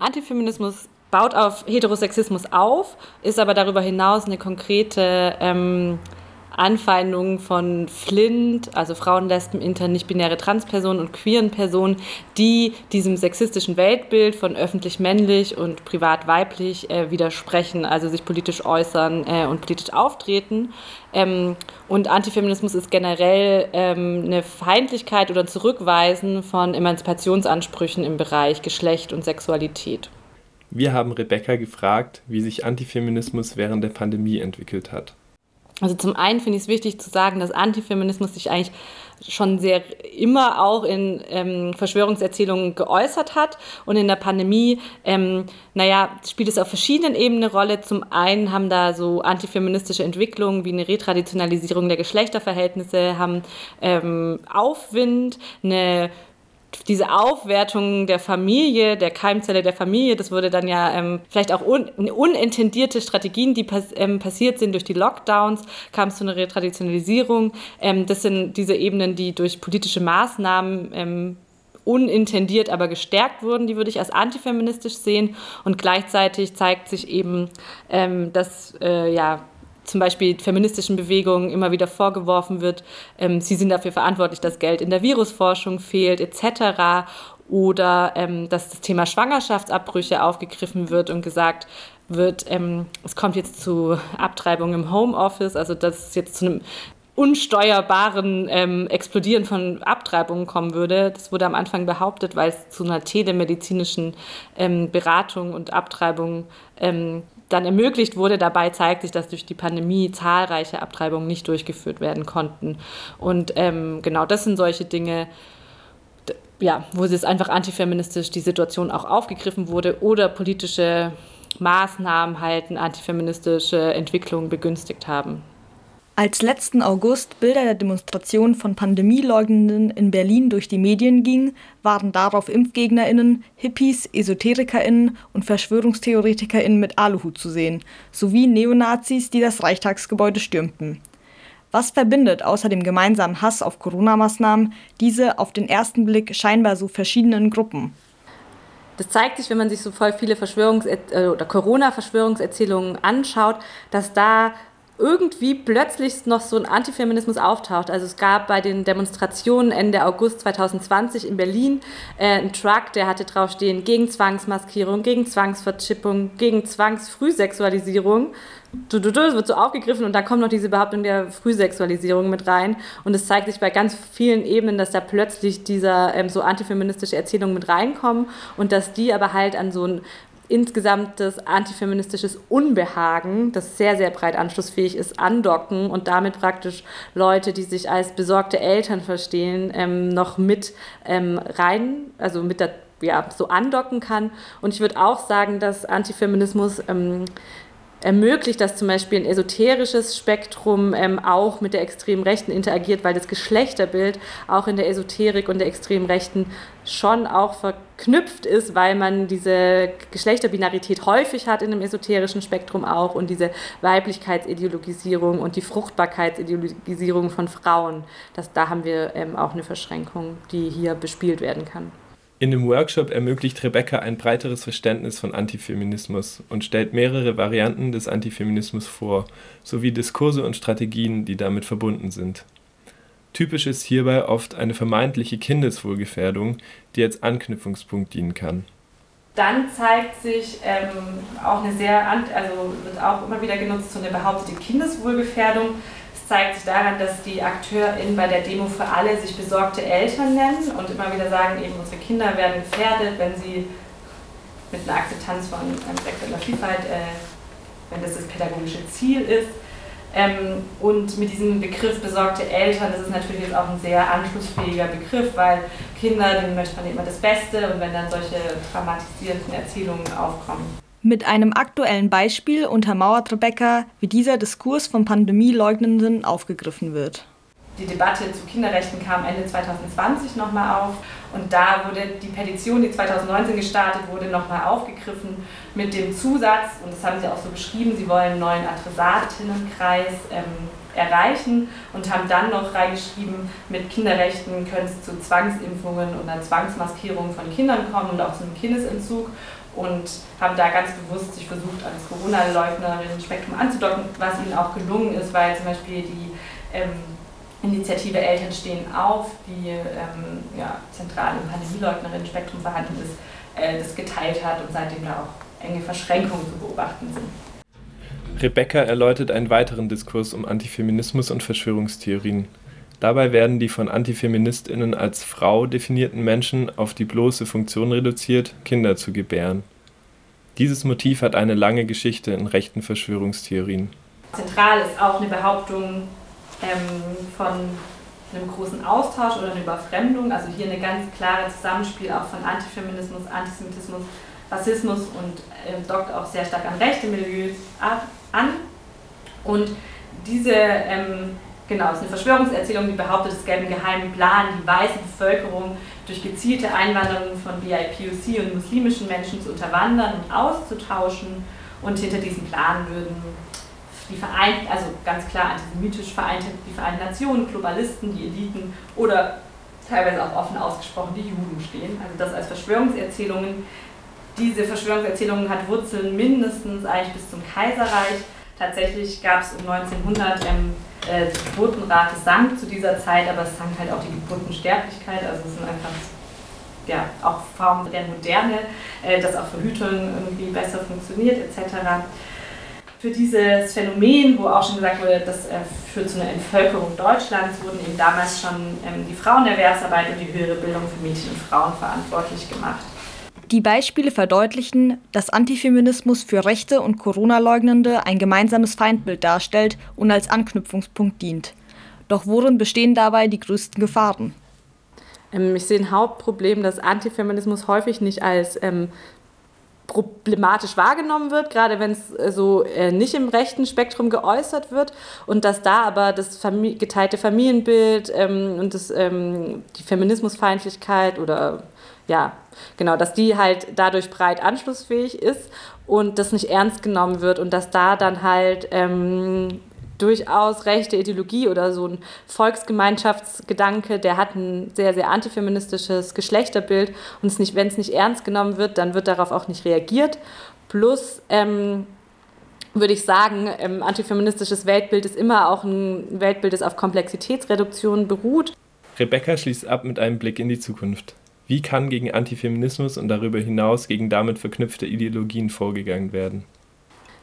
Antifeminismus baut auf Heterosexismus auf, ist aber darüber hinaus eine konkrete ähm, Anfeindungen von Flint, also Frauen, Lesben, Inter, nicht-binäre Transpersonen und queeren Personen, die diesem sexistischen Weltbild von öffentlich männlich und privat weiblich äh, widersprechen, also sich politisch äußern äh, und politisch auftreten. Ähm, und Antifeminismus ist generell ähm, eine Feindlichkeit oder Zurückweisen von Emanzipationsansprüchen im Bereich Geschlecht und Sexualität. Wir haben Rebecca gefragt, wie sich Antifeminismus während der Pandemie entwickelt hat. Also zum einen finde ich es wichtig zu sagen, dass Antifeminismus sich eigentlich schon sehr immer auch in ähm, Verschwörungserzählungen geäußert hat. Und in der Pandemie, ähm, naja, spielt es auf verschiedenen Ebenen eine Rolle. Zum einen haben da so antifeministische Entwicklungen wie eine Retraditionalisierung der Geschlechterverhältnisse, haben ähm, Aufwind, eine diese Aufwertung der Familie, der Keimzelle der Familie, das wurde dann ja ähm, vielleicht auch un unintendierte Strategien, die pass ähm, passiert sind durch die Lockdowns, kam es zu einer Retraditionalisierung. Ähm, das sind diese Ebenen, die durch politische Maßnahmen ähm, unintendiert aber gestärkt wurden, die würde ich als antifeministisch sehen. Und gleichzeitig zeigt sich eben, ähm, dass äh, ja, zum Beispiel feministischen Bewegungen immer wieder vorgeworfen wird, ähm, sie sind dafür verantwortlich, dass Geld in der Virusforschung fehlt etc. Oder ähm, dass das Thema Schwangerschaftsabbrüche aufgegriffen wird und gesagt wird, ähm, es kommt jetzt zu Abtreibung im Homeoffice, also dass es jetzt zu einem unsteuerbaren ähm, Explodieren von Abtreibungen kommen würde. Das wurde am Anfang behauptet, weil es zu einer telemedizinischen ähm, Beratung und Abtreibung ähm, dann ermöglicht wurde. Dabei zeigt sich, dass durch die Pandemie zahlreiche Abtreibungen nicht durchgeführt werden konnten. Und ähm, genau das sind solche Dinge, ja, wo es einfach antifeministisch die Situation auch aufgegriffen wurde oder politische Maßnahmen halt antifeministische Entwicklungen begünstigt haben. Als letzten August Bilder der Demonstration von Pandemieleugnenden in Berlin durch die Medien gingen, waren darauf ImpfgegnerInnen, Hippies, EsoterikerInnen und VerschwörungstheoretikerInnen mit Aluhut zu sehen, sowie Neonazis, die das Reichstagsgebäude stürmten. Was verbindet außer dem gemeinsamen Hass auf Corona-Maßnahmen diese auf den ersten Blick scheinbar so verschiedenen Gruppen? Das zeigt sich, wenn man sich so voll viele Verschwörungs- äh, oder Corona-Verschwörungserzählungen anschaut, dass da irgendwie plötzlich noch so ein Antifeminismus auftaucht. Also es gab bei den Demonstrationen Ende August 2020 in Berlin äh, einen Truck, der hatte draufstehen gegen Zwangsmaskierung, gegen Zwangsverchippung, gegen Zwangsfrühsexualisierung. Das wird so aufgegriffen und da kommt noch diese Behauptung der Frühsexualisierung mit rein. Und es zeigt sich bei ganz vielen Ebenen, dass da plötzlich dieser ähm, so antifeministische Erzählungen mit reinkommen und dass die aber halt an so ein insgesamtes antifeministisches Unbehagen, das sehr, sehr breit anschlussfähig ist, andocken und damit praktisch Leute, die sich als besorgte Eltern verstehen, ähm, noch mit ähm, rein, also mit der, ja, so andocken kann. Und ich würde auch sagen, dass Antifeminismus ähm, ermöglicht, dass zum Beispiel ein esoterisches Spektrum ähm, auch mit der extremen Rechten interagiert, weil das Geschlechterbild auch in der Esoterik und der extremen Rechten schon auch verknüpft ist, weil man diese Geschlechterbinarität häufig hat in dem esoterischen Spektrum auch und diese Weiblichkeitsideologisierung und die Fruchtbarkeitsideologisierung von Frauen. Das, da haben wir ähm, auch eine Verschränkung, die hier bespielt werden kann. In dem Workshop ermöglicht Rebecca ein breiteres Verständnis von Antifeminismus und stellt mehrere Varianten des Antifeminismus vor, sowie Diskurse und Strategien, die damit verbunden sind. Typisch ist hierbei oft eine vermeintliche Kindeswohlgefährdung, die als Anknüpfungspunkt dienen kann. Dann zeigt sich ähm, auch eine sehr, also wird auch immer wieder genutzt, so eine behauptete Kindeswohlgefährdung zeigt sich daran, dass die AkteurInnen bei der Demo für alle sich besorgte Eltern nennen und immer wieder sagen, eben unsere Kinder werden gefährdet, wenn sie mit einer Akzeptanz von sexueller Vielfalt, äh, wenn das das pädagogische Ziel ist. Ähm, und mit diesem Begriff besorgte Eltern, das ist natürlich jetzt auch ein sehr anschlussfähiger Begriff, weil Kinder, denen möchte man immer das Beste und wenn dann solche traumatisierenden Erzählungen aufkommen. Mit einem aktuellen Beispiel untermauert Rebecca, wie dieser Diskurs von Pandemieleugnenden aufgegriffen wird. Die Debatte zu Kinderrechten kam Ende 2020 nochmal auf und da wurde die Petition, die 2019 gestartet wurde, nochmal aufgegriffen mit dem Zusatz, und das haben sie auch so beschrieben, sie wollen einen neuen Adressatinnenkreis ähm, erreichen und haben dann noch reingeschrieben, mit Kinderrechten könnte es zu Zwangsimpfungen und einer Zwangsmaskierung von Kindern kommen und auch zu einem Kindesentzug. Und haben da ganz bewusst sich versucht, als Corona-Leugnerinnen-Spektrum anzudocken, was ihnen auch gelungen ist, weil zum Beispiel die ähm, Initiative Eltern stehen auf, die ähm, ja, zentral im Pandemieleugnerinnen-Spektrum vorhanden ist, äh, das geteilt hat und seitdem da auch enge Verschränkungen zu beobachten sind. Rebecca erläutert einen weiteren Diskurs um Antifeminismus und Verschwörungstheorien. Dabei werden die von AntifeministInnen als Frau definierten Menschen auf die bloße Funktion reduziert, Kinder zu gebären. Dieses Motiv hat eine lange Geschichte in rechten Verschwörungstheorien. Zentral ist auch eine Behauptung ähm, von einem großen Austausch oder einer Überfremdung, also hier ein ganz klares Zusammenspiel auch von Antifeminismus, Antisemitismus, Rassismus und äh, dockt auch sehr stark an rechte Milieus ab, an. Und diese ähm, Genau, es ist eine Verschwörungserzählung, die behauptet, es gäbe einen geheimen Plan, die weiße Bevölkerung durch gezielte Einwanderung von BIPOC und muslimischen Menschen zu unterwandern und auszutauschen. Und hinter diesem Plan würden die Vereinten, also ganz klar antisemitisch vereinte, die Vereinten Nationen, Globalisten, die Eliten oder teilweise auch offen ausgesprochen die Juden stehen. Also das als Verschwörungserzählungen. Diese Verschwörungserzählungen hat Wurzeln mindestens eigentlich bis zum Kaiserreich. Tatsächlich gab es um 1900 ähm, äh, die Geburtenrate sank zu dieser Zeit, aber es sank halt auch die Geburtensterblichkeit. Also es sind einfach ja, auch Formen der Moderne, äh, dass auch Verhütung irgendwie besser funktioniert etc. Für dieses Phänomen, wo auch schon gesagt wurde, das äh, führt zu einer Entvölkerung Deutschlands, wurden eben damals schon ähm, die Frauenerwerbsarbeit und die höhere Bildung für Mädchen und Frauen verantwortlich gemacht. Die Beispiele verdeutlichen, dass Antifeminismus für Rechte und Corona-Leugnende ein gemeinsames Feindbild darstellt und als Anknüpfungspunkt dient. Doch worin bestehen dabei die größten Gefahren? Ähm, ich sehe ein Hauptproblem, dass Antifeminismus häufig nicht als ähm, problematisch wahrgenommen wird, gerade wenn es äh, so äh, nicht im rechten Spektrum geäußert wird und dass da aber das Famili geteilte Familienbild ähm, und das, ähm, die Feminismusfeindlichkeit oder ja, genau, dass die halt dadurch breit anschlussfähig ist und das nicht ernst genommen wird und dass da dann halt ähm, durchaus rechte Ideologie oder so ein Volksgemeinschaftsgedanke, der hat ein sehr, sehr antifeministisches Geschlechterbild und wenn es nicht ernst genommen wird, dann wird darauf auch nicht reagiert. Plus, ähm, würde ich sagen, ähm, antifeministisches Weltbild ist immer auch ein Weltbild, das auf Komplexitätsreduktion beruht. Rebecca schließt ab mit einem Blick in die Zukunft. Wie kann gegen Antifeminismus und darüber hinaus gegen damit verknüpfte Ideologien vorgegangen werden?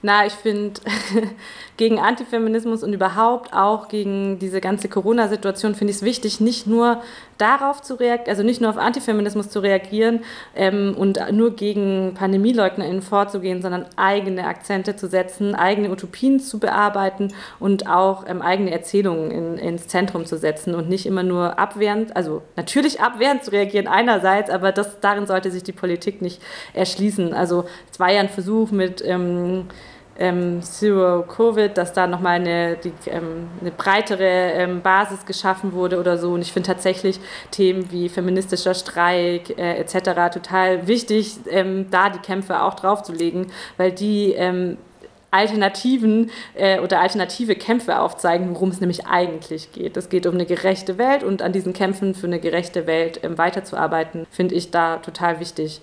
Na, ich finde, gegen Antifeminismus und überhaupt auch gegen diese ganze Corona-Situation finde ich es wichtig, nicht nur darauf zu reagieren, also nicht nur auf Antifeminismus zu reagieren ähm, und nur gegen PandemieleugnerInnen vorzugehen, sondern eigene Akzente zu setzen, eigene Utopien zu bearbeiten und auch ähm, eigene Erzählungen in, ins Zentrum zu setzen und nicht immer nur abwehrend, also natürlich abwehrend zu reagieren einerseits, aber das, darin sollte sich die Politik nicht erschließen. Also es war ja ein Versuch mit ähm, ähm, Zero Covid, dass da nochmal eine, die, ähm, eine breitere ähm, Basis geschaffen wurde oder so. Und ich finde tatsächlich Themen wie feministischer Streik äh, etc. total wichtig, ähm, da die Kämpfe auch draufzulegen, weil die ähm, Alternativen äh, oder alternative Kämpfe aufzeigen, worum es nämlich eigentlich geht. Es geht um eine gerechte Welt und an diesen Kämpfen für eine gerechte Welt ähm, weiterzuarbeiten, finde ich da total wichtig.